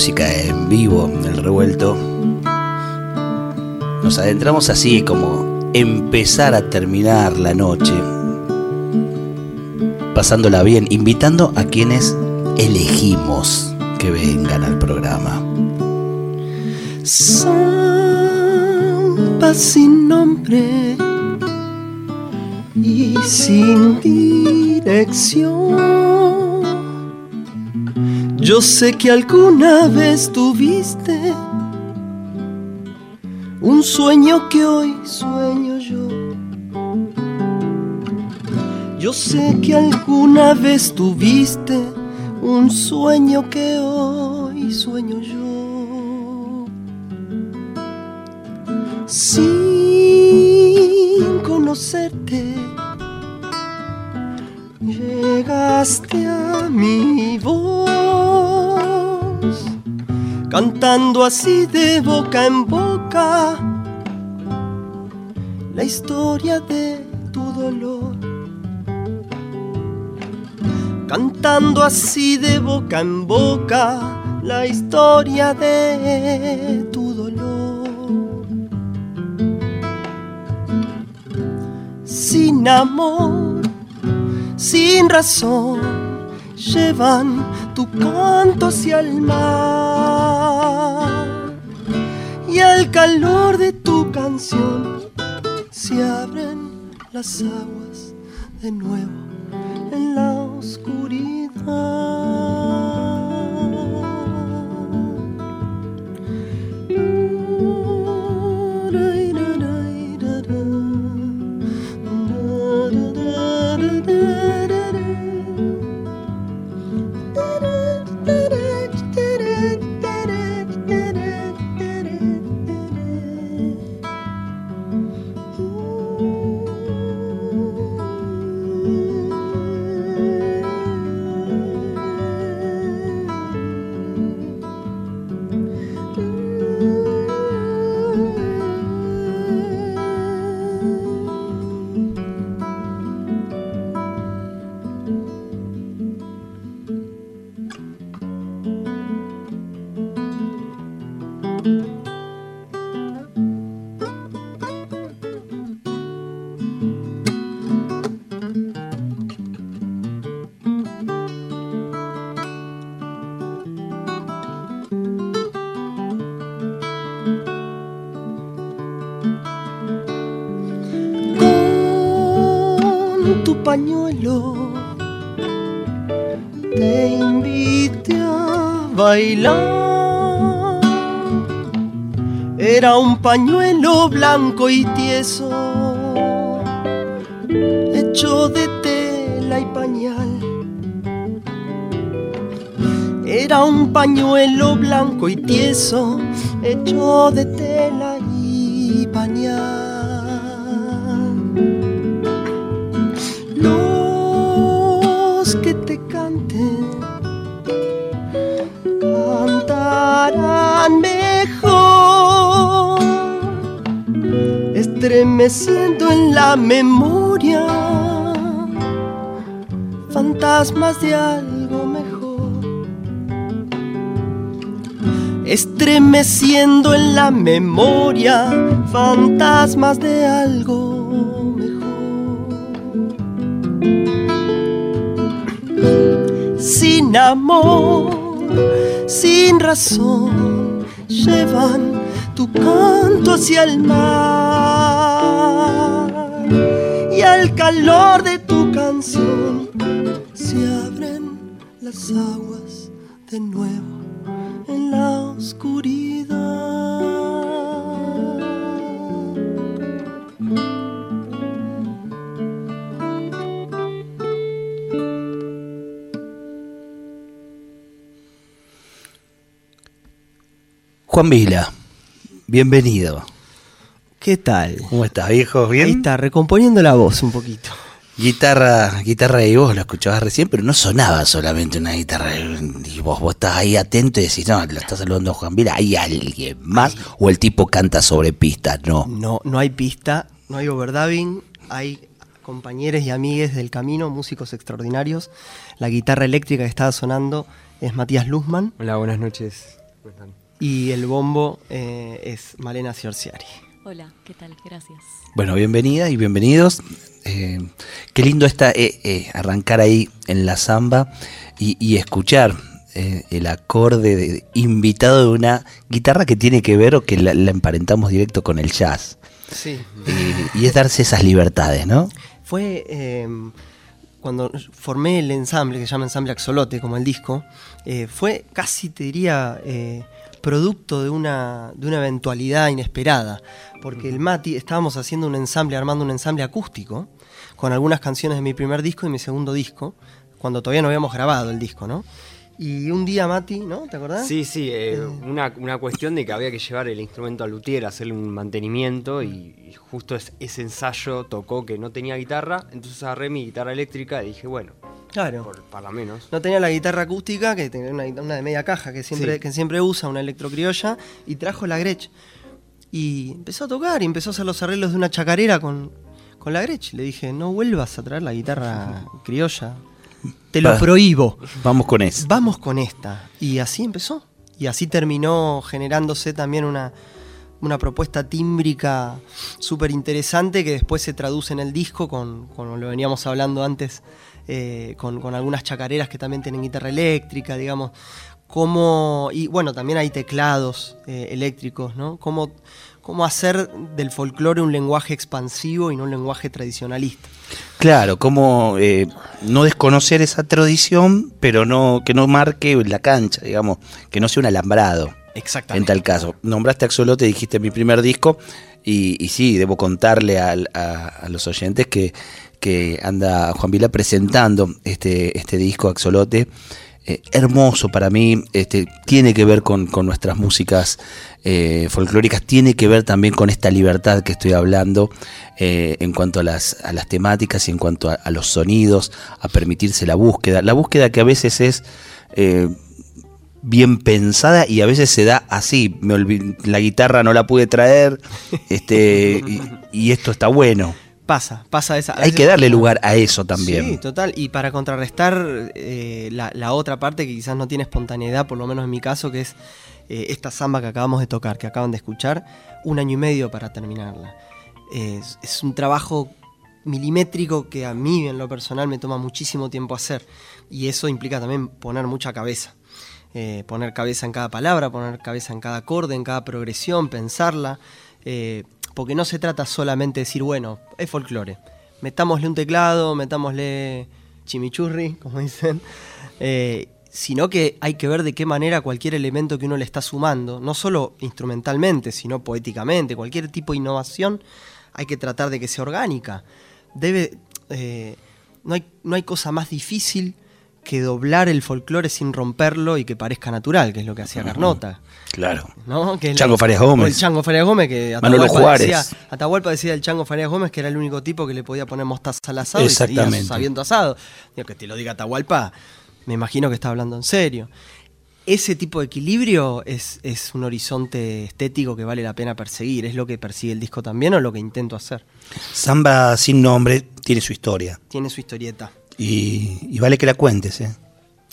Música en vivo, el revuelto. Nos adentramos así como empezar a terminar la noche, pasándola bien, invitando a quienes elegimos que vengan al programa. Samba sin nombre y sin dirección yo sé que alguna vez tuviste un sueño que hoy sueño yo. Yo sé que alguna vez tuviste un sueño que hoy sueño yo. Sin conocerte, llegaste a mi voz cantando así de boca en boca la historia de tu dolor. Cantando así de boca en boca la historia de tu dolor. Sin amor, sin razón, llevan tu canto hacia el mar y al calor de tu canción se abren las aguas de nuevo en la oscuridad. Pañuelo blanco y tieso, hecho de tela y pañal. Era un pañuelo blanco y tieso, hecho de estremeciendo en la memoria fantasmas de algo mejor. Estremeciendo en la memoria fantasmas de algo mejor. Sin amor, sin razón, llevan tu canto hacia el mar y al calor de tu canción se abren las aguas de nuevo en la oscuridad. Juan Vila, bienvenido. ¿Qué tal? ¿Cómo estás, viejo? ¿Bien? Ahí está, recomponiendo la voz un poquito. Guitarra, guitarra y vos lo escuchabas recién, pero no sonaba solamente una guitarra. Y vos, vos estás ahí atento y decís, no, le estás saludando a Juan Vila, ¿hay alguien más? ¿O el tipo canta sobre pistas? No. No, no hay pista, no hay overdubbing, hay compañeros y amigues del camino, músicos extraordinarios. La guitarra eléctrica que estaba sonando es Matías Luzman Hola, buenas noches. ¿Cómo están? y el bombo eh, es Malena Ciorciari. Hola, ¿qué tal? Gracias. Bueno, bienvenida y bienvenidos. Eh, qué lindo está eh, eh, arrancar ahí en la samba y, y escuchar eh, el acorde de- invitado de una guitarra que tiene que ver o que la, la emparentamos directo con el jazz. Sí. Y, y es darse esas libertades, ¿no? Fue eh, cuando formé el ensamble, que se llama Ensamble Axolote, como el disco, eh, fue casi, te diría, eh, producto de una, de una eventualidad inesperada. Porque el Mati, estábamos haciendo un ensamble, armando un ensamble acústico, con algunas canciones de mi primer disco y mi segundo disco, cuando todavía no habíamos grabado el disco, ¿no? Y un día Mati, ¿no? ¿Te acordás? Sí, sí, eh, una, una cuestión de que había que llevar el instrumento al luthier, hacerle un mantenimiento y, y justo es- ese ensayo tocó que no tenía guitarra, entonces agarré mi guitarra eléctrica y dije, bueno, Claro. por, para menos. No tenía la guitarra acústica, que tenía una, una de media caja que siempre, Sí. que siempre usa, una electrocriolla, y trajo la Gretsch. Y empezó a tocar y empezó a hacer los arreglos de una chacarera con, con la Gretsch. Le dije, no vuelvas a traer la guitarra criolla. Te lo Pa- prohíbo. Vamos con eso. Vamos con esta. Y así empezó. Y así terminó generándose también una, una propuesta tímbrica súper interesante que después se traduce en el disco con, como lo veníamos hablando antes, eh, con, con algunas chacareras que también tienen guitarra eléctrica, digamos. Cómo, y bueno, también hay teclados eh, eléctricos, ¿no? Cómo, cómo hacer del folclore un lenguaje expansivo y no un lenguaje tradicionalista. Claro, como eh, no desconocer esa tradición, pero no que no marque la cancha, digamos, que no sea un alambrado. En tal caso, nombraste Axolote, dijiste mi primer disco, y, y sí, debo contarle a, a los oyentes que, que anda Juan Vila presentando este, este disco Axolote. Eh, hermoso para mí, este, tiene que ver con, nuestras músicas eh, folclóricas, tiene que ver también con esta libertad que estoy hablando eh, en cuanto a las, a las temáticas y en cuanto a, los sonidos, a permitirse la búsqueda. La búsqueda que a veces es eh, bien pensada y a veces se da así. Me la guitarra no la pude traer este, y esto está bueno. Pasa, pasa esa. Hay que darle lugar a eso también. Sí, total. Y para contrarrestar eh, la, la otra parte que quizás no tiene espontaneidad, por lo menos en mi caso, que es eh, esta samba que acabamos de tocar, que acaban de escuchar, un año y medio para terminarla. Es, es un trabajo milimétrico que a mí en lo personal me toma muchísimo tiempo hacer. Y eso implica también poner mucha cabeza. Eh, poner cabeza en cada palabra, poner cabeza en cada acorde, en cada progresión, pensarla. eh, porque no se trata solamente de decir, bueno, es folclore. Metámosle un teclado, metámosle chimichurri, como dicen. eh, sino que hay que ver de qué manera cualquier elemento que uno le está sumando, no solo instrumentalmente, sino poéticamente, cualquier tipo de innovación, hay que tratar de que sea orgánica. Debe, eh, no, hay, no hay cosa más difícil que doblar el folclore sin romperlo y que parezca natural, que es lo que hacía Carnota. Claro. ¿no? Que Chango la- Farias Gómez. El Chango Farias Gómez, que Atahualpa Juárez. Decía, Atahualpa decía del Chango Farias Gómez que era el único tipo que le podía poner mostaza al asado y Exactamente. seguía sabiendo asado. Digo, que te lo diga Atahualpa, me imagino que está hablando en serio. Ese tipo de equilibrio es, es un horizonte estético que vale la pena perseguir. Es lo que persigue el disco también o lo que intento hacer. Samba sin nombre tiene su historia. Tiene su historieta. Y, y vale que la cuentes, ¿eh?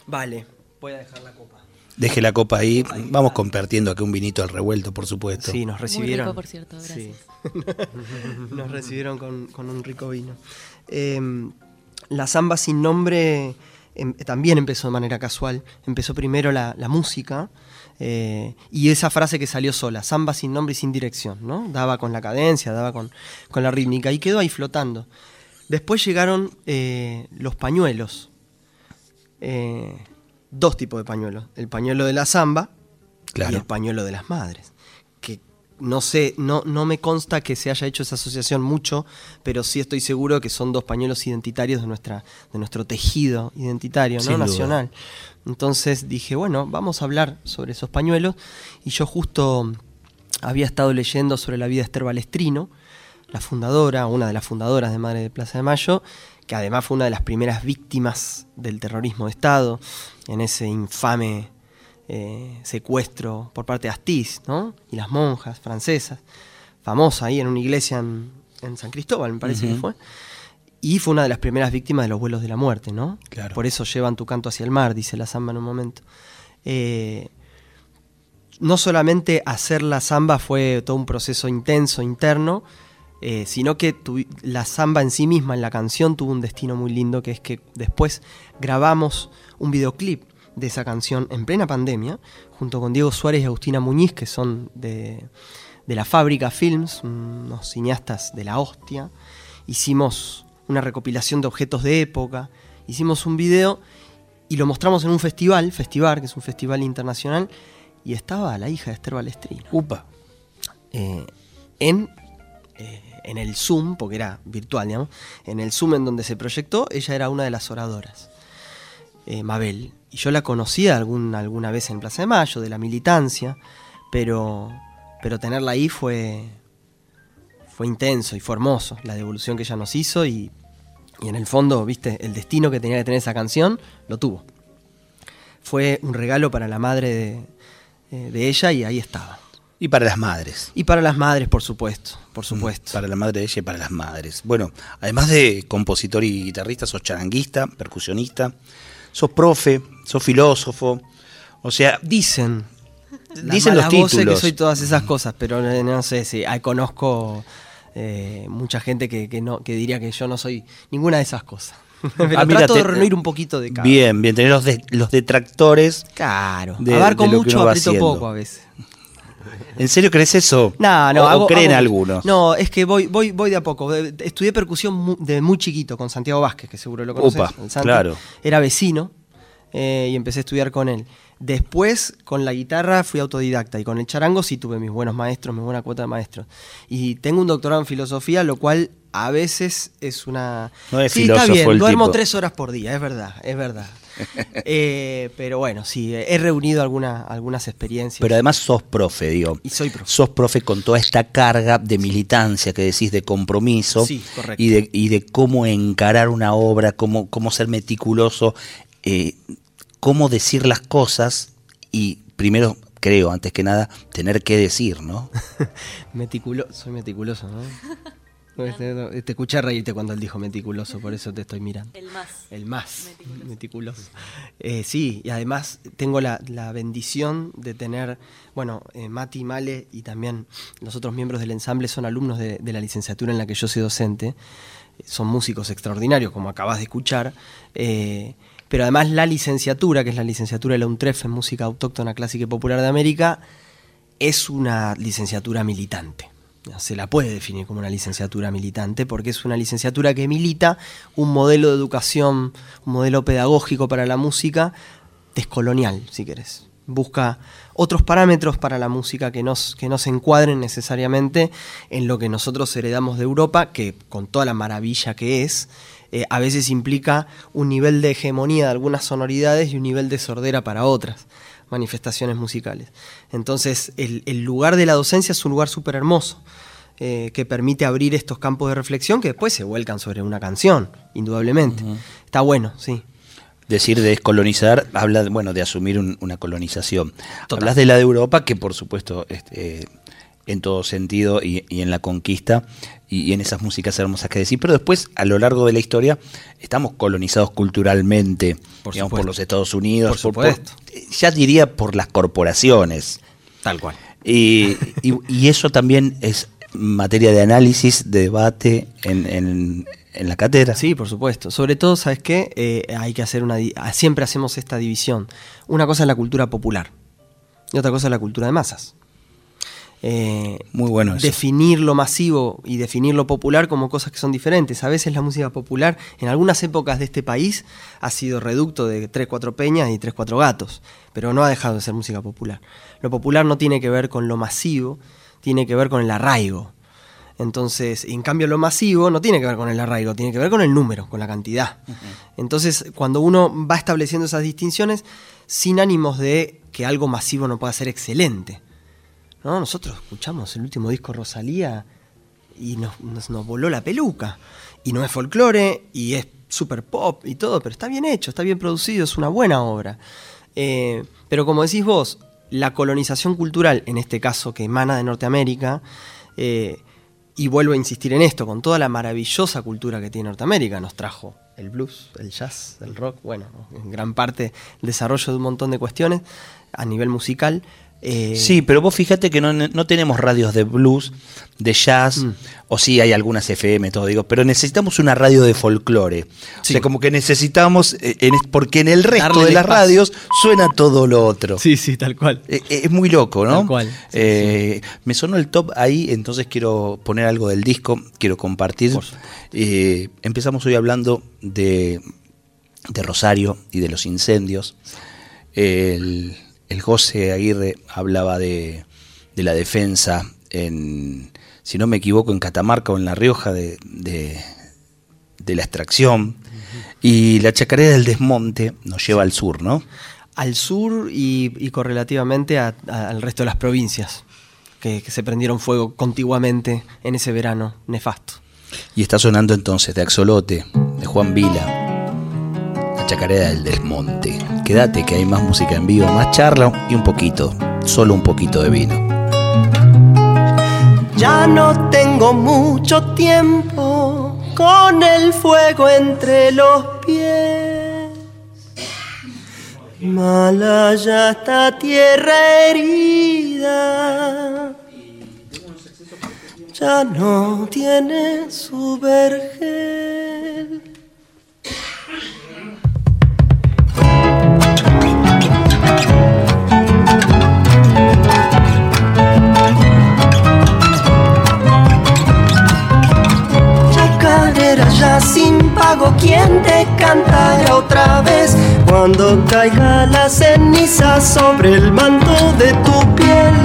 Vale, voy a dejar la copa. Deje la copa ahí. Vamos compartiendo aquí un vinito al revuelto, por supuesto. Sí, nos recibieron. rico, por cierto, Sí. gracias. nos recibieron con, con un rico vino. Eh, la samba sin nombre em- también empezó de manera casual. Empezó primero la, la música eh, y esa frase que salió sola, samba sin nombre y sin dirección, ¿no? Daba con la cadencia, daba con, con la rítmica y quedó ahí flotando. Después llegaron eh, los pañuelos. Eh, dos tipos de pañuelos. El pañuelo de la samba y el pañuelo de las madres. Que no sé, no, no me consta que se haya hecho esa asociación mucho, pero sí estoy seguro que son dos pañuelos identitarios de, nuestra, de nuestro tejido identitario, ¿no? Nacional. Entonces dije, bueno, vamos a hablar sobre esos pañuelos. Y yo justo había estado leyendo sobre la vida de Esther Balestrino, la fundadora, una de las fundadoras de Madre de Plaza de Mayo, que además fue una de las primeras víctimas del terrorismo de Estado, en ese infame eh, secuestro por parte de Astiz, ¿no? Y las monjas francesas, famosa ahí en una iglesia en, San Cristóbal, me parece que fue. Y fue una de las primeras víctimas de los vuelos de la muerte, ¿no? Por eso llevan tu canto hacia el mar, dice la samba en un momento. Eh, no solamente hacer la samba fue todo un proceso intenso, interno, eh, sino que la samba en sí misma, en la canción, tuvo un destino muy lindo, que es que después grabamos un videoclip de esa canción en plena pandemia, junto con Diego Suárez y Agustina Muñiz, que son de, la Fábrica Films, unos cineastas de la hostia. Hicimos una recopilación de objetos de época, hicimos un video y lo mostramos en un festival, Festival, que es un festival internacional, y estaba la hija de Esther Balestrina. Upa. Eh, en, eh, en el Zoom, porque era virtual, digamos, en el Zoom en donde se proyectó, ella era una de las oradoras, eh, Mabel. Y yo la conocía alguna vez en Plaza de Mayo, de la militancia, pero, pero tenerla ahí fue, fue intenso y fue hermoso, la devolución que ella nos hizo y, en el fondo, viste, el destino que tenía que tener esa canción, lo tuvo. Fue un regalo para la madre de, eh, de ella y ahí estaba. Y para las madres. Y para las madres, por supuesto, por mm, supuesto. Para la madre de ella y para las madres. Bueno, además de compositor y guitarrista, sos charanguista, percusionista, sos profe, sos filósofo, o sea... Dicen. Dicen los títulos. que soy todas esas cosas, pero no sé si conozco eh, mucha gente que, no, que diría que yo no soy ninguna de esas cosas. Pero ah, trato de reunir un poquito de cada. Bien, bien, tener los, los detractores. Claro. De, abarco mucho, aprieto poco a veces. ¿En serio crees eso? No, no. ¿O, creen algunos? No, es que voy, voy, voy de a poco. Estudié percusión de muy chiquito con Santiago Vázquez, que seguro lo conoces. Upa, claro. Era vecino eh, y empecé a estudiar con él. Después, con la guitarra fui autodidacta y con el charango sí tuve mis buenos maestros, mi buena cuota de maestros. Y tengo un doctorado en filosofía, lo cual a veces es una... No es sí, está bien, duermo tres horas por día, es verdad, es verdad. Eh, pero bueno, sí, he reunido algunas experiencias. Pero además sos profe, digo. Y soy profe. Sos profe con toda esta carga de militancia que decís, de compromiso. Sí, correcto. Y de, y de cómo encarar una obra, cómo, cómo ser meticuloso. Eh, cómo decir las cosas y primero, creo, antes que nada, tener que decir, ¿no? Meticuloso, soy meticuloso, ¿no? Te escuché reírte cuando él dijo meticuloso, por eso te estoy mirando. El más. El más. Meticuloso. Eh, sí, y además tengo la, bendición de tener, bueno, eh, Mati, Male y también los otros miembros del ensamble son alumnos de, la licenciatura en la que yo soy docente. Son músicos extraordinarios, como acabas de escuchar. Eh, pero además la licenciatura, que es la licenciatura de la UNTREF en Música Autóctona Clásica y Popular de América, es una licenciatura militante. Se la puede definir como una licenciatura militante porque es una licenciatura que milita un modelo de educación, un modelo pedagógico para la música descolonial, si querés. Busca otros parámetros para la música que, que no se encuadren necesariamente en lo que nosotros heredamos de Europa, que con toda la maravilla que es, eh, a veces implica un nivel de hegemonía de algunas sonoridades y un nivel de sordera para otras manifestaciones musicales. Entonces, el, lugar de la docencia es un lugar súper hermoso. Eh, que permite abrir estos campos de reflexión que después se vuelcan sobre una canción, indudablemente. Está bueno, sí. Decir descolonizar habla bueno, de asumir una colonización. Hablas de la de Europa, que por supuesto este, en todo sentido y, en la conquista y, en esas músicas hermosas que decir, pero después a lo largo de la historia estamos colonizados culturalmente por, por los Estados Unidos, por, ya diría por las corporaciones. Tal cual. Y, eso también es materia de análisis, de debate en, la cátedra. Sí, por supuesto. Sobre todo, ¿sabes qué? Eh, hay que hacer una... Siempre hacemos esta división. Una cosa es la cultura popular y otra cosa es la cultura de masas. Eh, Muy bueno definir lo masivo y definir lo popular como cosas que son diferentes. A veces la música popular, en algunas épocas de este país, ha sido reducto de tres, cuatro peñas y tres, cuatro gatos, pero no ha dejado de ser música popular. Lo popular no tiene que ver con lo masivo, tiene que ver con el arraigo. Entonces, en cambio lo masivo no tiene que ver con el arraigo, tiene que ver con el número, con la cantidad. Entonces, cuando uno va estableciendo esas distinciones, sin ánimos de que algo masivo no pueda ser excelente. ¿No? Nosotros escuchamos el último disco Rosalía y nos, nos, voló la peluca. Y no es folclore, y es super pop y todo, pero está bien hecho, está bien producido, es una buena obra. Eh, pero como decís vos, la colonización cultural, en este caso que emana de Norteamérica, eh, y vuelvo a insistir en esto, con toda la maravillosa cultura que tiene Norteamérica, nos trajo el blues, el jazz, el rock, bueno, en gran parte el desarrollo de un montón de cuestiones a nivel musical, eh, sí, pero vos fíjate que no, tenemos radios de blues, de jazz, mm. o sí hay algunas FM, todo digo, pero necesitamos una radio de folclore. O sea, como que necesitamos, eh, porque en el resto de las radios suena todo lo otro. Sí, sí, tal cual. Eh, es muy loco, ¿no? Tal cual. Me sonó el top ahí, entonces quiero poner algo del disco, quiero compartir. empezamos hoy hablando de, de Rosario y de los incendios. El el José Aguirre hablaba de, la defensa en, si no me equivoco, en Catamarca o en La Rioja de, la extracción. Y la chacarera del desmonte nos lleva al sur, ¿no? Al sur y, correlativamente al resto de las provincias, que, que se prendieron fuego contiguamente en ese verano nefasto. Y está sonando entonces de Axolote, de Juan Vila. Chacarera del Desmonte. Quédate que hay más música en vivo, más charla y un poquito, solo un poquito de vino. Ya no tengo mucho tiempo con el fuego entre los pies. Mala ya está tierra herida. Ya no tiene su vergel. Cuando caiga la ceniza sobre el manto de tu piel.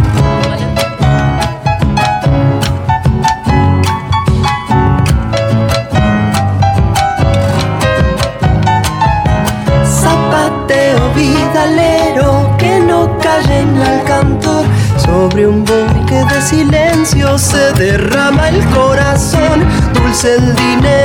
Zapateo vidalero, que no callen al cantor sobre un bosque de silencio se derrama el corazón. Dulce el dinero,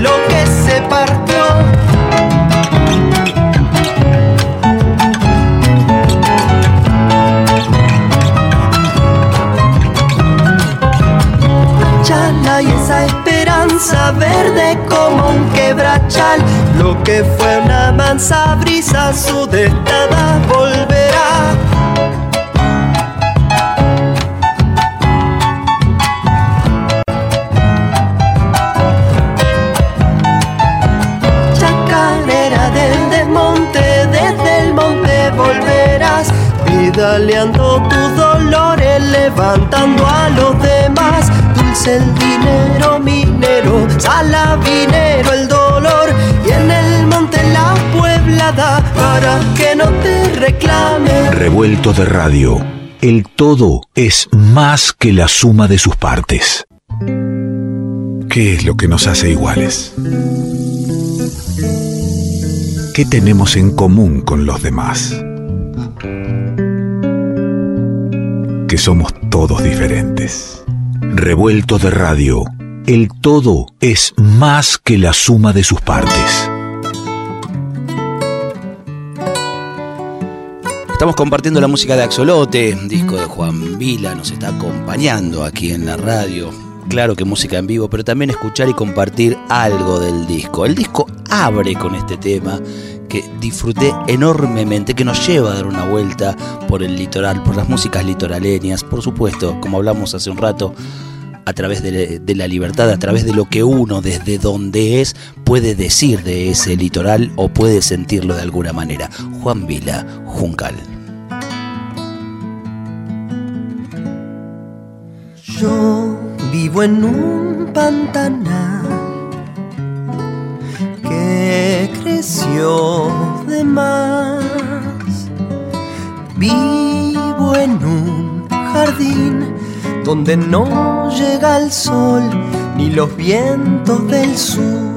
cielo que se partió. Chala y esa esperanza verde como un quebrachal, lo que fue una mansa brisa, su destada volverá. Daleando tu dolor, levantando a los demás. Dulce el dinero minero, salavinero el dolor. Y en el monte la pueblada para que no te reclame. Revuelto de radio. El todo es más que la suma de sus partes. ¿Qué es lo que nos hace iguales? ¿Qué tenemos en común con los demás? Que somos todos diferentes. Revuelto de radio, el todo es más que la suma de sus partes. Estamos compartiendo la música de Axolote, disco de Juan Vila, nos está acompañando aquí en la radio. Claro que música en vivo, pero también escuchar y compartir algo del disco. El disco abre con este tema que disfruté enormemente, que nos lleva a dar una vuelta por el litoral, por las músicas litoraleñas, por supuesto, como hablamos hace un rato, a través de, la libertad, a través de lo que uno desde donde es puede decir de ese litoral o puede sentirlo de alguna manera. Juan Vila, Juncal. Yo vivo en un pantanal de más. Vivo en un jardín donde no llega el sol ni los vientos del sur.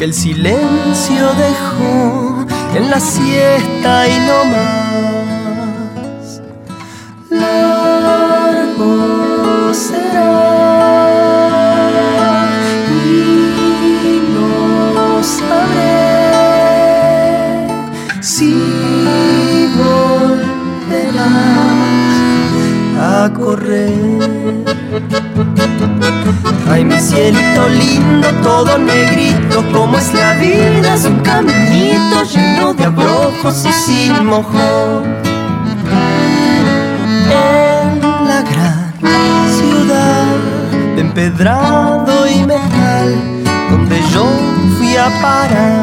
Que el silencio dejó en la siesta y no más. Es un caminito lleno de abrojos y sin mojón. En la gran ciudad de empedrado y metal, donde yo fui a parar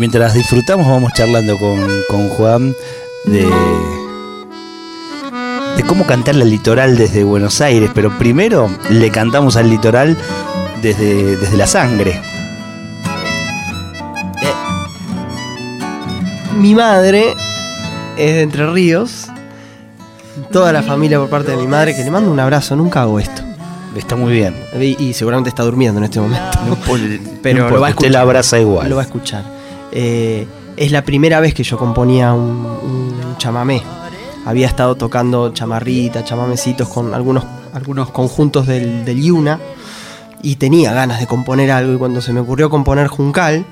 mientras disfrutamos vamos charlando con, Juan de, de cómo cantarle al litoral desde Buenos Aires, pero primero le cantamos al litoral desde, desde la sangre. Mi madre es de Entre Ríos, toda la familia por parte de mi madre, que le mando un abrazo, nunca hago esto. Está muy bien. Y, seguramente está durmiendo en este momento. pero lo va a escuchar, usted la abraza igual. Lo va a escuchar. Eh, es la primera vez que yo componía un, chamamé. Había estado tocando chamarrita, chamamecitos con algunos, algunos conjuntos del, del Yuna y tenía ganas de componer algo y cuando se me ocurrió componer Juncal,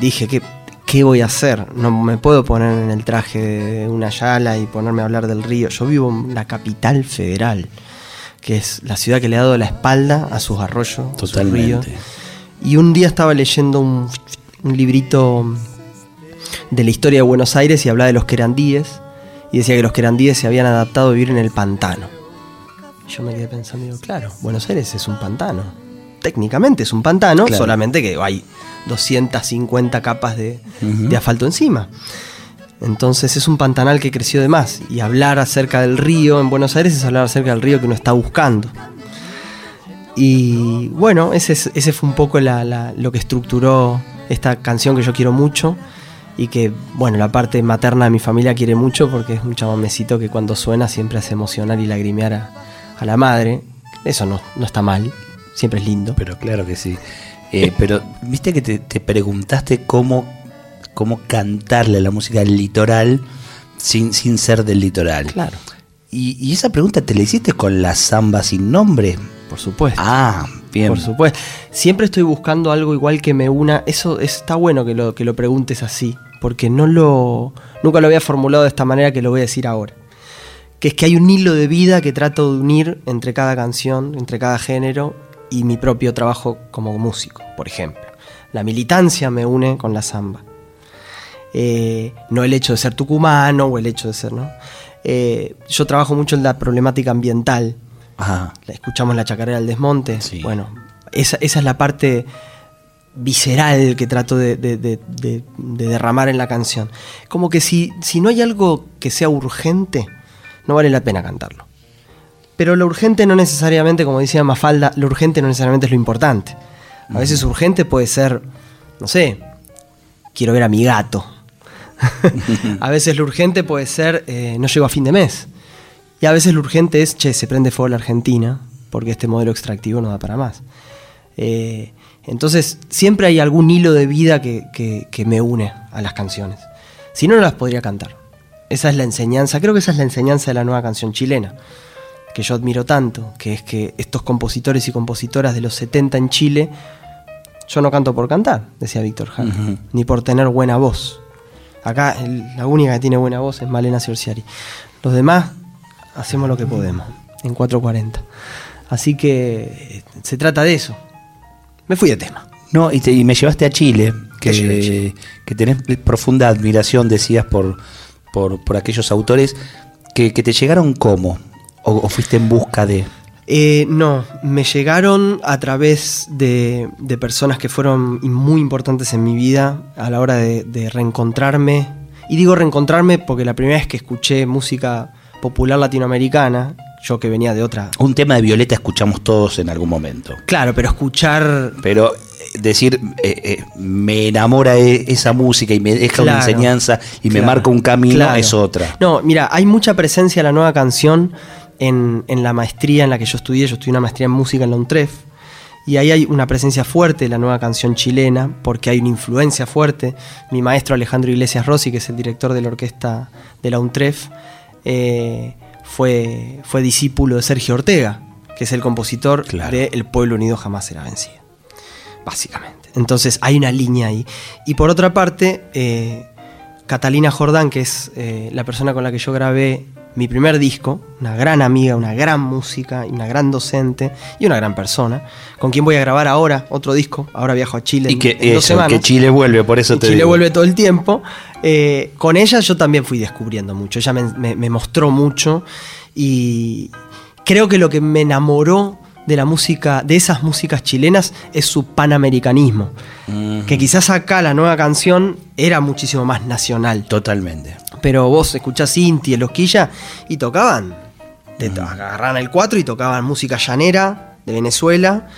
dije, ¿qué, ¿qué voy a hacer? No me puedo poner en el traje de una yala y ponerme a hablar del río. Yo vivo en la capital federal, que es la ciudad que le ha dado la espalda a sus arroyos, Totalmente. sus Y un día estaba leyendo un un librito de la historia de Buenos Aires y hablaba de los querandíes y decía que los querandíes se habían adaptado a vivir en el pantano. yo me quedé pensando, digo, claro, Buenos Aires es un pantano. Técnicamente es un pantano, solamente que hay 250 capas de, de asfalto encima. Entonces es un pantanal que creció de más. Y hablar acerca del río en Buenos Aires es hablar acerca del río que uno está buscando. Y bueno, ese, ese fue un poco lo que estructuró esta canción que yo quiero mucho y que, bueno, la parte materna de mi familia quiere mucho porque es un chamamecito que cuando suena siempre hace emocionar y lagrimear a, la madre. Eso no, no, está mal, siempre es lindo. Pero claro que sí. Eh, pero, viste que te, preguntaste cómo, cómo cantarle la música del litoral sin, sin ser del litoral. Claro. Y, y esa pregunta te la hiciste con la samba sin nombre. Por supuesto. Ah, Por supuesto. Siempre estoy buscando algo igual que me una. Eso está bueno que lo, que lo preguntes así, porque no lo. Nunca lo había formulado de esta manera que lo voy a decir ahora. Que es que hay un hilo de vida que trato de unir entre cada canción, entre cada género y mi propio trabajo como músico, por ejemplo. La militancia me une con la samba. Eh, no el hecho de ser tucumano o el hecho de ser, ¿no? Eh, yo trabajo mucho en la problemática ambiental Escuchamos la chacarera del desmonte. Bueno, esa, es la parte visceral que trato de, derramar en la canción. Como que si, si no hay algo que sea urgente, no vale la pena cantarlo. Pero lo urgente no necesariamente, como decía Mafalda, lo urgente no necesariamente es lo importante. A veces urgente puede ser, no sé, quiero ver a mi gato. a veces lo urgente puede ser, eh, no llego a fin de mes. Y a veces lo urgente es, che, se prende fuego la Argentina, porque este modelo extractivo no da para más. Eh, entonces, siempre hay algún hilo de vida que, me une a las canciones. Si no, no las podría cantar. Esa es la enseñanza, creo que esa es la enseñanza de la nueva canción chilena, que yo admiro tanto, que es que estos compositores y compositoras de los 70 en Chile, yo no canto por cantar, decía Víctor Jara, ni por tener buena voz. Acá la única que tiene buena voz es Malena Ciorciari. Los demás hacemos lo que podemos, en 440. Así que eh, se trata de eso, me fui de tema. No, y, me llevaste a Chile, que, que tenés profunda admiración, decías, por, por, aquellos autores, que, te llegaron cómo, o, fuiste en busca de... Eh, no, me llegaron a través de, personas que fueron muy importantes en mi vida a la hora de, de, reencontrarme. Y digo reencontrarme porque la primera vez que escuché música popular latinoamericana, yo que venía de otra. Un tema de Violeta escuchamos todos en algún momento. Claro, pero escuchar. Pero eh, decir, eh, eh, me enamora e, esa música y me deja una enseñanza y me marca un camino es otra. No, mira, hay mucha presencia de la nueva canción en, la maestría en la que yo estudié. Yo estudié una maestría en música en la UNTREF. Y ahí hay una presencia fuerte de la nueva canción chilena, porque hay una influencia fuerte. Mi maestro Alejandro Iglesias Rossi, que es el director de la orquesta de la UNTREF, eh, fue, fue discípulo de Sergio Ortega, que es el compositor de El pueblo unido jamás será vencido. Básicamente. Entonces hay una línea ahí. Y por otra parte, eh, Catalina Jordán, que es eh, la persona con la que yo grabé mi primer disco, una gran amiga, una gran música, una gran docente y una gran persona, con quien voy a grabar ahora otro disco. Ahora viajo a Chile. Y que, que Chile vuelve, por eso te Chile vuelve todo el tiempo. Eh, con ella yo también fui descubriendo mucho. Ella me, mostró mucho y creo que lo que me enamoró de la música, de esas músicas chilenas, es su panamericanismo. Que quizás acá la nueva canción era muchísimo más nacional. Totalmente. Pero vos escuchás Inti, el Osquilla, y tocaban. Te agarraban el 4 y tocaban música llanera de Venezuela,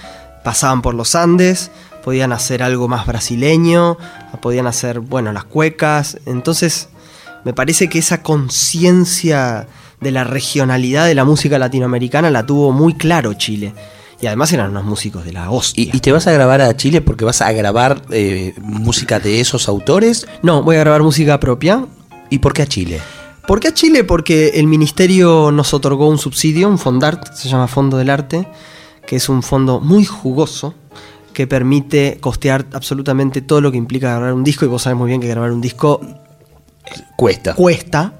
pasaban por los Andes, podían hacer algo más brasileño, podían hacer, bueno, las cuecas. Entonces, me parece que esa conciencia de la regionalidad de la música latinoamericana la tuvo muy claro Chile. Y además eran unos músicos de la hostia. ¿Y, te vas a grabar a Chile porque vas a grabar eh, música de esos autores? No, voy a grabar música propia. ¿Y por qué a Chile? ¿Por qué a Chile? Porque el ministerio nos otorgó un subsidio, un Fondart, se llama Fondo del Arte, que es un fondo muy jugoso que permite costear absolutamente todo lo que implica grabar un disco. Y vos sabés muy bien que grabar un disco cuesta. Cuesta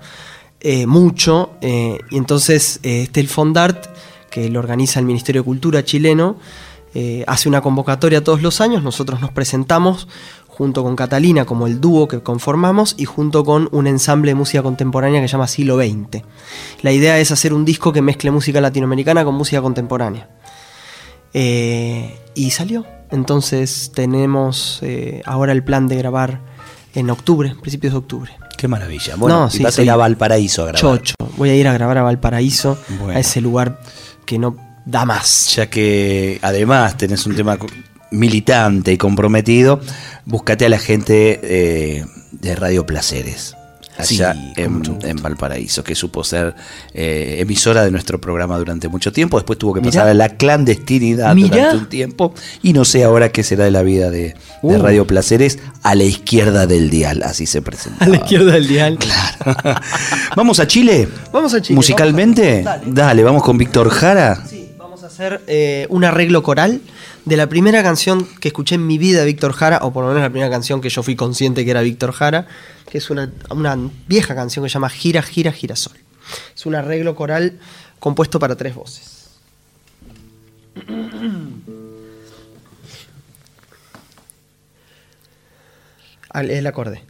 eh, mucho. Eh, y entonces este el Fondart, que lo organiza el Ministerio de Cultura chileno, eh, hace una convocatoria todos los años. Nosotros nos presentamos junto con Catalina como el dúo que conformamos y junto con un ensamble de música contemporánea que se llama Siglo XX. La idea es hacer un disco que mezcle música latinoamericana con música contemporánea. Eh, y salió. Entonces tenemos eh, ahora el plan de grabar en octubre, principios de octubre. Qué maravilla. Bueno, y vas a ir a Valparaíso a grabar. Chocho. Voy a ir a grabar a Valparaíso, a ese lugar que no da más. Ya que además tenés un tema militante y comprometido, búscate a la gente eh, de Radio Placeres allá en, Valparaíso, que supo ser eh, emisora de nuestro programa durante mucho tiempo. Después tuvo que pasar a la clandestinidad durante un tiempo. Y no sé ahora qué será de la vida de, uh. Radio Placeres a la izquierda del dial, así se presenta. A la izquierda del dial. Claro. ¿Vamos a Chile? Vamos a Chile. ¿Musicalmente? Dale. vamos con Víctor Jara. Sí, hacer eh, un arreglo coral de la primera canción que escuché en mi vida de Víctor Jara, o por lo menos la primera canción que yo fui consciente que era Víctor Jara, que es una, vieja canción que se llama Gira, Gira, Girasol. Es un arreglo coral compuesto para tres voces. El acorde.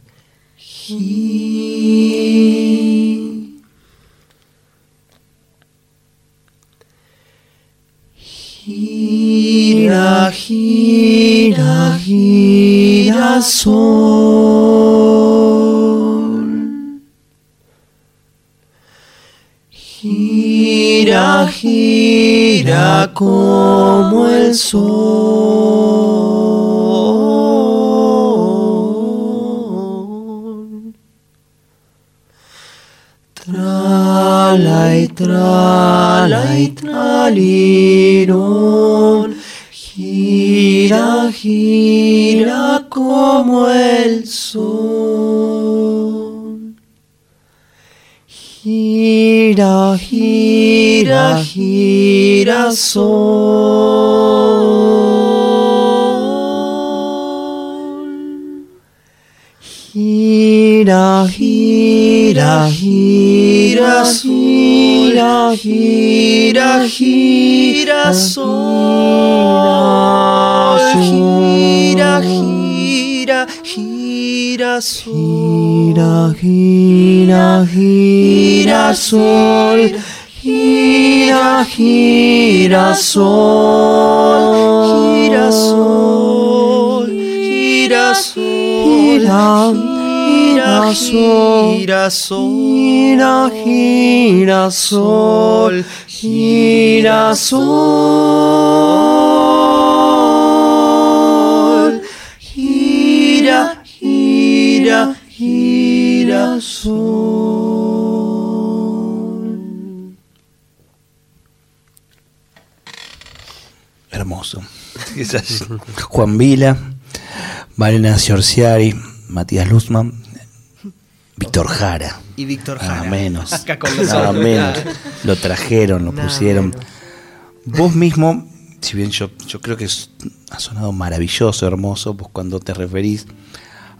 Gira, gira, gira, sol. Gira, gira como el sol. Trala y trala y tralirón. Gira, como el sol. Gira, gira, gira sol. Gira, gira, gira, gira, gira, gira, sol. Gira, gira, gira, sol. Gira, gira, gira, sol. Gira, gira, sol. Gira, sol. Gira, sol. Gira, gira, sol. Gira, sol. Gira, sol. Gira. Gira, gira, sol. Hermoso. Juan Vila, Malena Giorciari, Matías Luzman, Víctor Jara. Y Víctor Nada Jara. menos. Acá con Nada nosotros. menos. Lo trajeron, lo Nada pusieron. menos. Vos mismo, si bien yo, yo creo que es- ha sonado maravilloso, hermoso, vos cuando te referís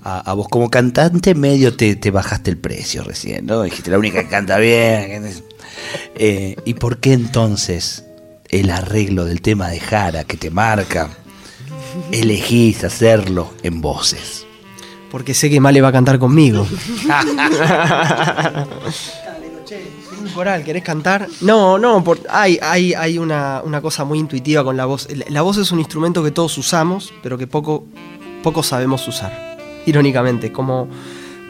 a, a vos como cantante, medio te, te bajaste el precio recién, ¿no? Dijiste la única que canta bien. Eh, ¿Y por qué entonces el arreglo del tema de Jara que te marca, elegís hacerlo en voces? Porque sé que Male va a cantar conmigo. un coral, ¿querés cantar? No, no, por- hay, hay, hay una, una cosa muy intuitiva con la voz. La- voz es un instrumento que todos usamos, pero que poco, poco sabemos usar. Irónicamente, como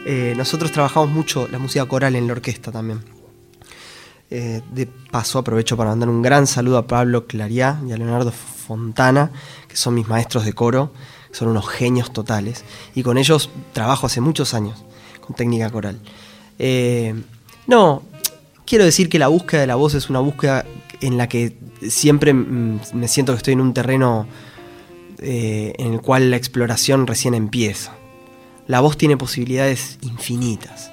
eh, nosotros trabajamos mucho la música coral en la orquesta también. Eh, de paso aprovecho para mandar un gran saludo a Pablo Clariá y a Leonardo Fontana, que son mis maestros de coro, son unos genios totales. Y con ellos trabajo hace muchos años, con técnica coral. Eh, no, quiero decir que la búsqueda de la voz es una búsqueda en la que siempre mm, me siento que estoy en un terreno eh, en el cual la exploración recién empieza. La voz tiene posibilidades infinitas.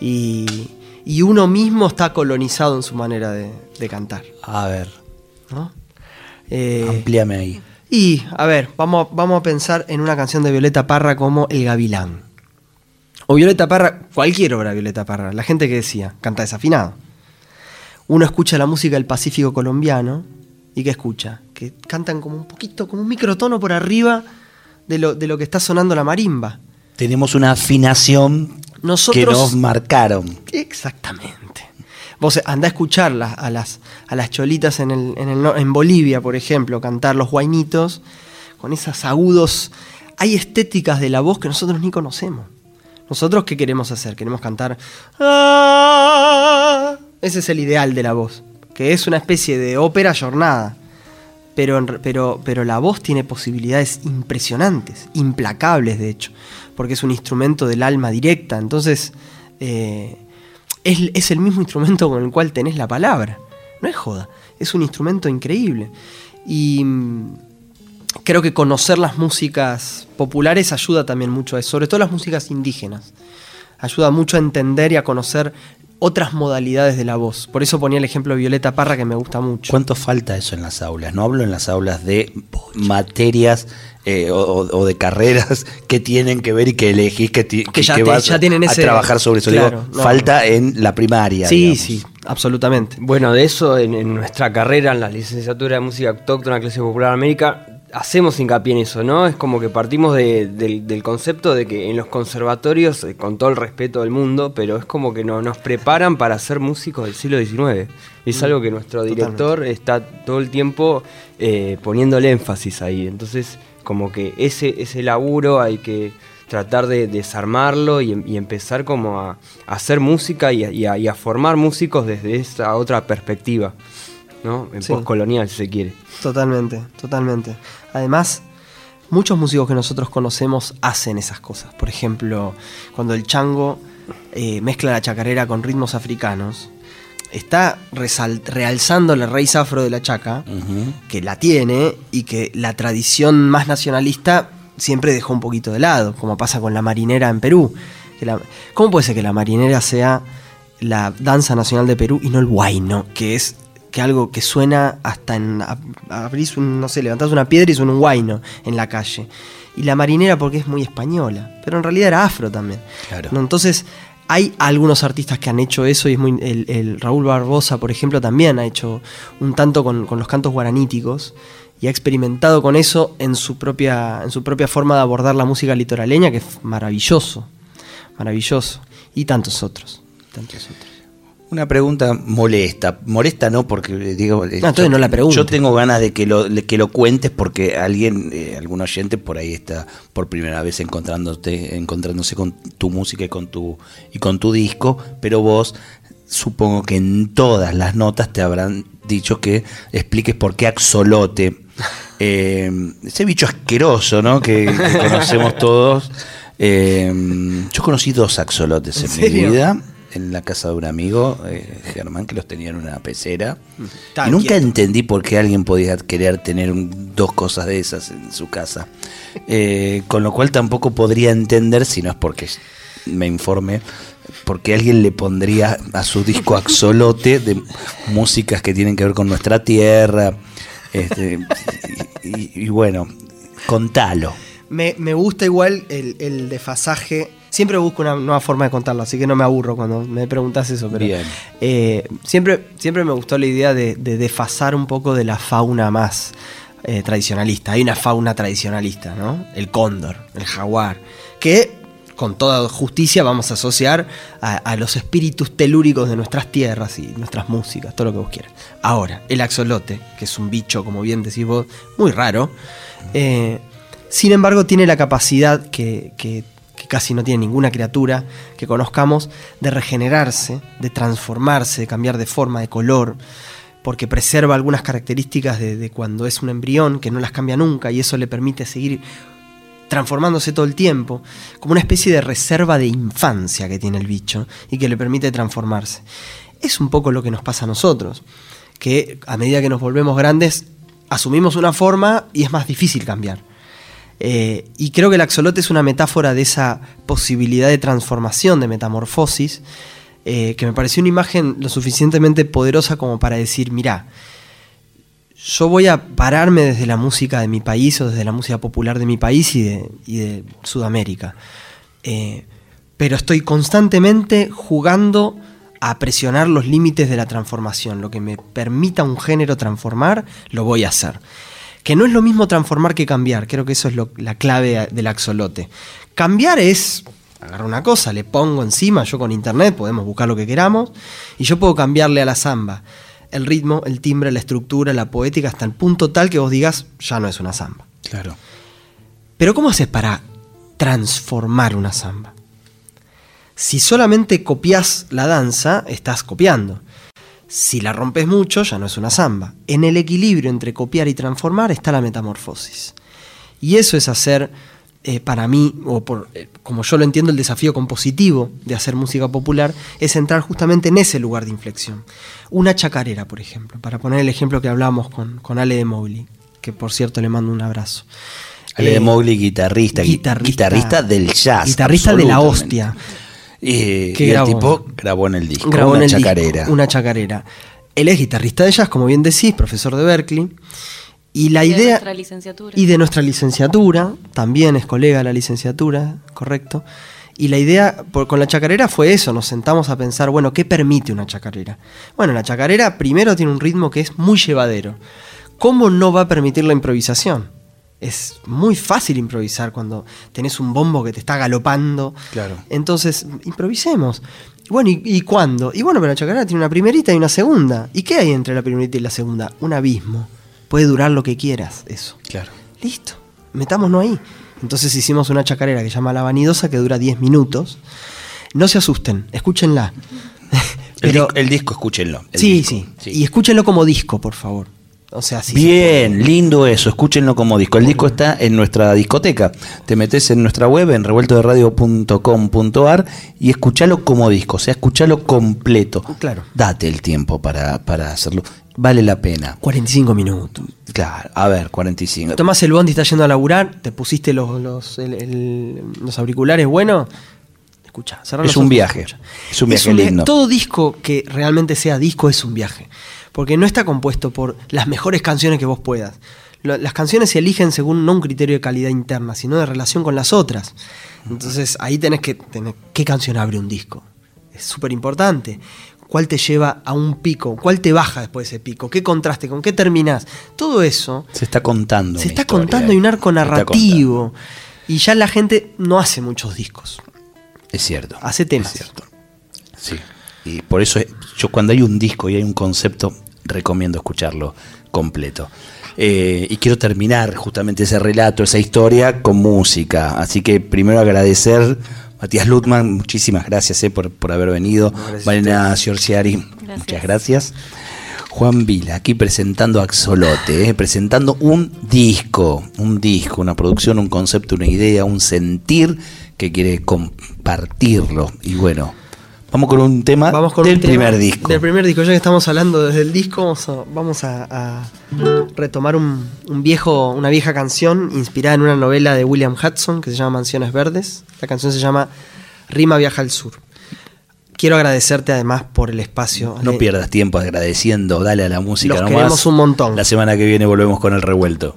Y, y uno mismo está colonizado en su manera de, de cantar. A ver, ¿no? Eh, amplíame ahí. Y, a ver, vamos, vamos a pensar en una canción de Violeta Parra como El Gavilán. O Violeta Parra, cualquier obra de Violeta Parra. La gente que decía, canta desafinado. Uno escucha la música del Pacífico colombiano y ¿qué escucha? Que cantan como un poquito, como un microtono por arriba de lo, de lo que está sonando la marimba. Tenemos una afinación Nosotros- que nos marcaron. Exactamente. Vos andá a escucharlas a las, a las cholitas en, el, en, el en Bolivia, por ejemplo, cantar los guainitos con esos agudos. Hay estéticas de la voz que nosotros ni conocemos. Nosotros, ¿qué queremos hacer? Queremos cantar. "Ah". Ese es el ideal de la voz, que es una especie de ópera jornada. Pero, pero, pero la voz tiene posibilidades impresionantes, implacables de hecho, porque es un instrumento del alma directa. Entonces, eh, es, es el mismo instrumento con el cual tenés la palabra. No es joda, es un instrumento increíble. Y mm, creo que conocer las músicas populares ayuda también mucho a eso, sobre todo las músicas indígenas. Ayuda mucho a entender y a conocer otras modalidades de la voz. Por eso ponía el ejemplo de Violeta Parra que me gusta mucho. ¿Cuánto falta eso en las aulas? No hablo en las aulas de materias eh, o, de carreras que tienen que ver y que elegís que, ti- Que ya te- vas ya tienen a ese- trabajar sobre eso. claro, Digo, no. falta en la primaria. Sí, digamos. sí, absolutamente. Bueno, de eso en, en nuestra carrera, en la licenciatura de música autóctona, clase popular América, hacemos hincapié en eso, ¿no? Es como que partimos del concepto de que en los conservatorios, eh, con todo el respeto del mundo, pero es como que no, nos preparan para ser músicos del siglo XIX. Es mm, algo que nuestro director está todo el tiempo eh, poniéndole énfasis ahí. Entonces, como que ese, ese laburo hay que tratar de desarmarlo y, empezar como a, hacer música y a, formar músicos desde esa otra perspectiva, ¿no? En postcolonial, si se quiere. Totalmente, totalmente. Además, muchos músicos que nosotros conocemos hacen esas cosas. Por ejemplo, cuando el chango eh, mezcla la chacarera con ritmos africanos, está realzando la raíz afro de la chaca, que la tiene y que la tradición más nacionalista siempre dejó un poquito de lado, como pasa con la marinera en Perú. ¿Cómo puede ser que la marinera sea la danza nacional de Perú y no el huayno, que es que algo que suena hasta en. abrís un, no sé, levantás una piedra y suena un guayno en la calle. Y la marinera porque es muy española, pero en realidad era afro también. Entonces, hay algunos artistas que han hecho eso y es muy. El, Raúl Barbosa, por ejemplo, también ha hecho un tanto con, los cantos guaraníticos y ha experimentado con eso en su propia, en su propia forma de abordar la música litoraleña, que es maravilloso. Maravilloso. Y tantos otros. Tantos otros. Una pregunta molesta. Molesta no porque eh, digo. No, entonces no la pregunto. Yo tengo ganas de que lo, que lo cuentes porque alguien, eh, algún oyente por ahí está por primera vez encontrándote, encontrándose con tu música y con tu, y con tu disco, pero vos supongo que en todas las notas te habrán dicho que expliques por qué Axolote. Eh, ese bicho asqueroso, ¿no? Que, conocemos todos. yo conocí dos axolotes en, mi vida en la casa de un amigo, eh, Germán, que los tenía en una pecera. y nunca entendí por qué alguien podía querer tener dos cosas de esas en su casa. Eh, con lo cual tampoco podría entender, si no es porque me informe, porque alguien le pondría a su disco axolote de músicas que tienen que ver con nuestra tierra. Este, y, bueno, contalo. Me, me gusta igual el, el desfasaje Siempre busco una nueva forma de contarlo, así que no me aburro cuando me preguntas eso. Pero, eh, siempre, siempre me gustó la idea de, desfasar un poco de la fauna más eh, tradicionalista. Hay una fauna tradicionalista, ¿no? El cóndor, el jaguar, que con toda justicia vamos a asociar a, los espíritus telúricos de nuestras tierras y nuestras músicas, todo lo que vos quieras. Ahora, el axolote, que es un bicho, como bien decís vos, muy raro, eh, sin embargo tiene la capacidad que casi no tiene ninguna criatura que conozcamos, de regenerarse, de transformarse, de cambiar de forma, de color, porque preserva algunas características de, cuando es un embrión que no las cambia nunca y eso le permite seguir transformándose todo el tiempo, como una especie de reserva de infancia que tiene el bicho y que le permite transformarse. Es un poco lo que nos pasa a nosotros, que a medida que nos volvemos grandes asumimos una forma y es más difícil cambiar. Eh, y creo que el axolote es una metáfora de esa posibilidad de transformación, de metamorfosis, eh, que me pareció una imagen lo suficientemente poderosa como para decir, mirá, yo voy a pararme desde la música de mi país o desde la música popular de mi país y de, Sudamérica. Eh, pero estoy constantemente jugando a presionar los límites de la transformación. Lo que me permita un género transformar, lo voy a hacer que no es lo mismo transformar que cambiar. Creo que eso es la clave del axolote. Cambiar es agarrar una cosa, le pongo encima, yo con internet podemos buscar lo que queramos, y yo puedo cambiarle a la samba el ritmo, el timbre, la estructura, la poética, hasta el punto tal que vos digas, ya no es una samba. Claro. Pero ¿cómo haces para transformar una samba? Si solamente copias la danza, estás copiando. Si la rompes mucho, ya no es una samba. En el equilibrio entre copiar y transformar está la metamorfosis. Y eso es hacer, eh, para mí, o por, eh, como yo lo entiendo, el desafío compositivo de hacer música popular, es entrar justamente en ese lugar de inflexión. Una chacarera, por ejemplo, para poner el ejemplo que hablamos con, con Ale de Mowgli, que por cierto le mando un abrazo. Ale de eh, Mowgli, guitarrista, guitarrista, del jazz. Guitarrista de la hostia. Y, el tipo grabó en el disco una chacarera. una chacarera. Él es guitarrista de jazz, como bien decís, profesor de Berkeley. Y la idea. De nuestra licenciatura. Y de nuestra licenciatura, también es colega de la licenciatura, correcto. Y la idea con la chacarera fue eso, nos sentamos a pensar, bueno, ¿qué permite una chacarera? Bueno, la chacarera primero tiene un ritmo que es muy llevadero. ¿Cómo no va a permitir la improvisación? Es muy fácil improvisar cuando tenés un bombo que te está galopando. Claro. Entonces, improvisemos. Bueno, ¿y, cuándo? Y bueno, pero la chacarera tiene una primerita y una segunda. ¿Y qué hay entre la primerita y la segunda? Un abismo. Puede durar lo que quieras, eso. Claro. Listo. Metámonos ahí. Entonces hicimos una chacarera que se llama La Vanidosa, que dura 10 minutos. No se asusten, escúchenla. Pero, el, disco, escúchenlo. sí, sí, Y escúchenlo como disco, por favor. O sea, sí Bien, lindo eso, escúchenlo como disco. El disco está en nuestra discoteca. Te metes en nuestra web, en revueltoderadio.com.ar y escúchalo como disco, o sea, escúchalo completo. Claro. Date el tiempo para, hacerlo. Vale la pena. 45 minutos. Claro, a ver, 45. Tomás el bondi, está yendo a laburar, te pusiste los, los, los auriculares, bueno, escucha. Es un viaje. Es un viaje lindo. Todo disco que realmente sea disco es un viaje porque no está compuesto por las mejores canciones que vos puedas. Las canciones se eligen según no un criterio de calidad interna, sino de relación con las otras. Entonces ahí tenés que tener qué canción abre un disco. Es súper importante. ¿Cuál te lleva a un pico? ¿Cuál te baja después de ese pico? ¿Qué contraste? ¿Con qué terminás? Todo eso. Se está contando. Se está contando y un arco narrativo. Y ya la gente no hace muchos discos. Es cierto. Hace temas. Es cierto. Sí. Y por eso yo cuando hay un disco y hay un concepto, recomiendo escucharlo completo. Eh, y quiero terminar justamente ese relato, esa historia con música. Así que primero agradecer, Matías Lutman, muchísimas gracias eh, por, haber venido. Marina Giorgiari, muchas gracias. Juan Vila, aquí presentando Axolote, eh, presentando un disco, un disco, una producción, un concepto, una idea, un sentir que quiere compartirlo. Y bueno, Vamos con un tema del primer disco. Del primer disco, ya que estamos hablando desde el disco, vamos a, retomar un, viejo, una vieja canción inspirada en una novela de William Hudson que se llama Mansiones Verdes. La canción se llama Rima Viaja al Sur. Quiero agradecerte además por el espacio. No pierdas tiempo agradeciendo, dale a la música Los queremos un montón. La semana que viene volvemos con el revuelto.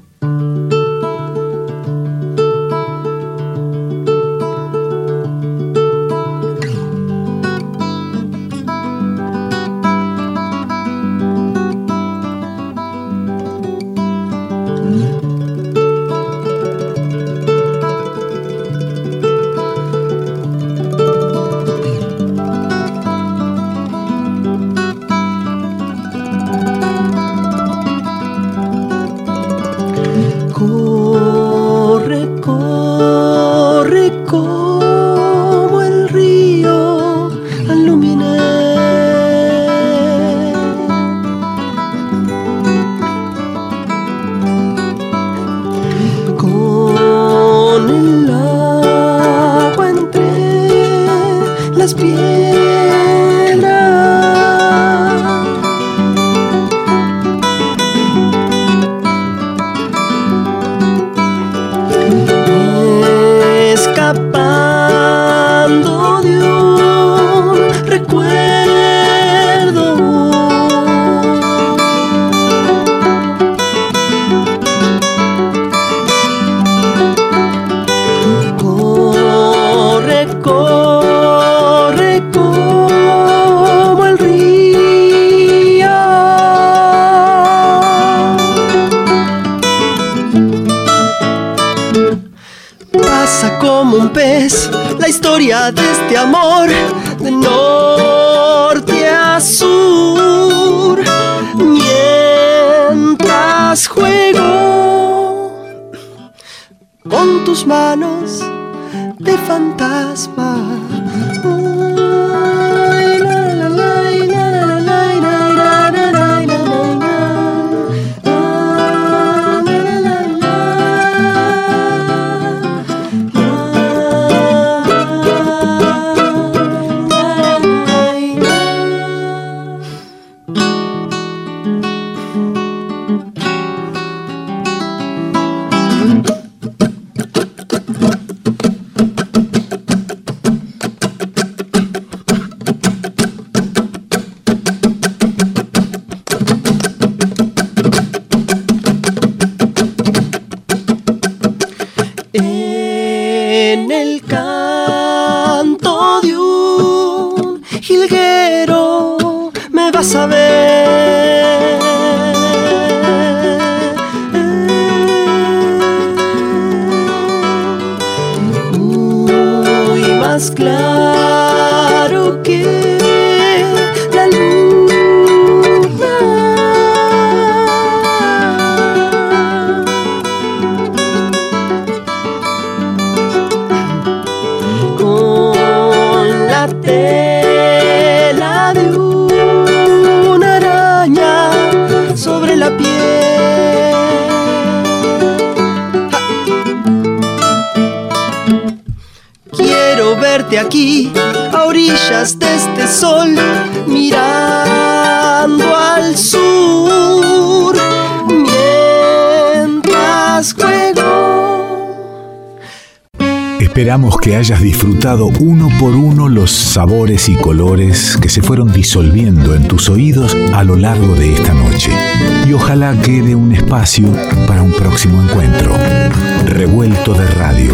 jilguero me vas a ver. Muy más claro. Aquí, a orillas de este sol, mirando al sur, mientras juego. Esperamos que hayas disfrutado uno por uno los sabores y colores que se fueron disolviendo en tus oídos a lo largo de esta noche. Y ojalá quede un espacio para un próximo encuentro. Revuelto de radio.